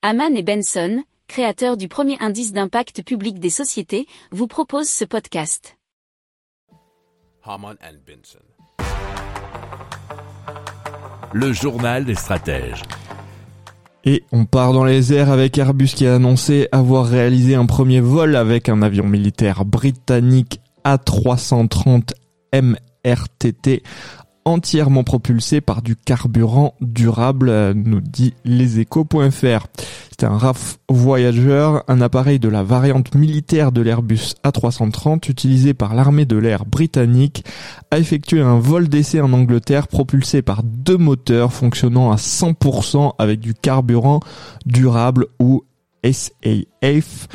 Haman et Benson, créateurs du premier indice d'impact public des sociétés, vous proposent ce podcast. Haman and Benson. Le journal des stratèges. Et on part dans les airs avec Airbus qui a annoncé avoir réalisé un premier vol avec un avion militaire britannique A330 MRTT entièrement propulsé par du carburant durable, euh, nous dit leséchos.fr. C'était un RAF Voyager, un appareil de la variante militaire de l'Airbus A330 utilisé par l'armée de l'air britannique, a effectué un vol d'essai en Angleterre propulsé par deux moteurs fonctionnant à 100% avec du carburant durable ou SAF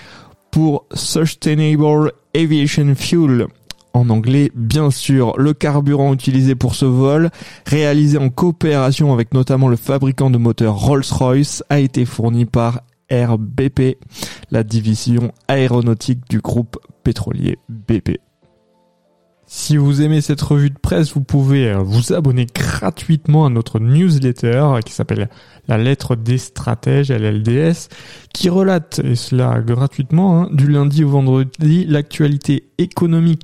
pour Sustainable Aviation Fuel en anglais, bien sûr, le carburant utilisé pour ce vol, réalisé en coopération avec notamment le fabricant de moteurs Rolls-Royce, a été fourni par RBP, la division aéronautique du groupe pétrolier BP. Si vous aimez cette revue de presse, vous pouvez euh, vous abonner gratuitement à notre newsletter qui s'appelle La lettre des stratèges, LLDS, qui relate, et cela gratuitement, hein, du lundi au vendredi, l'actualité économique,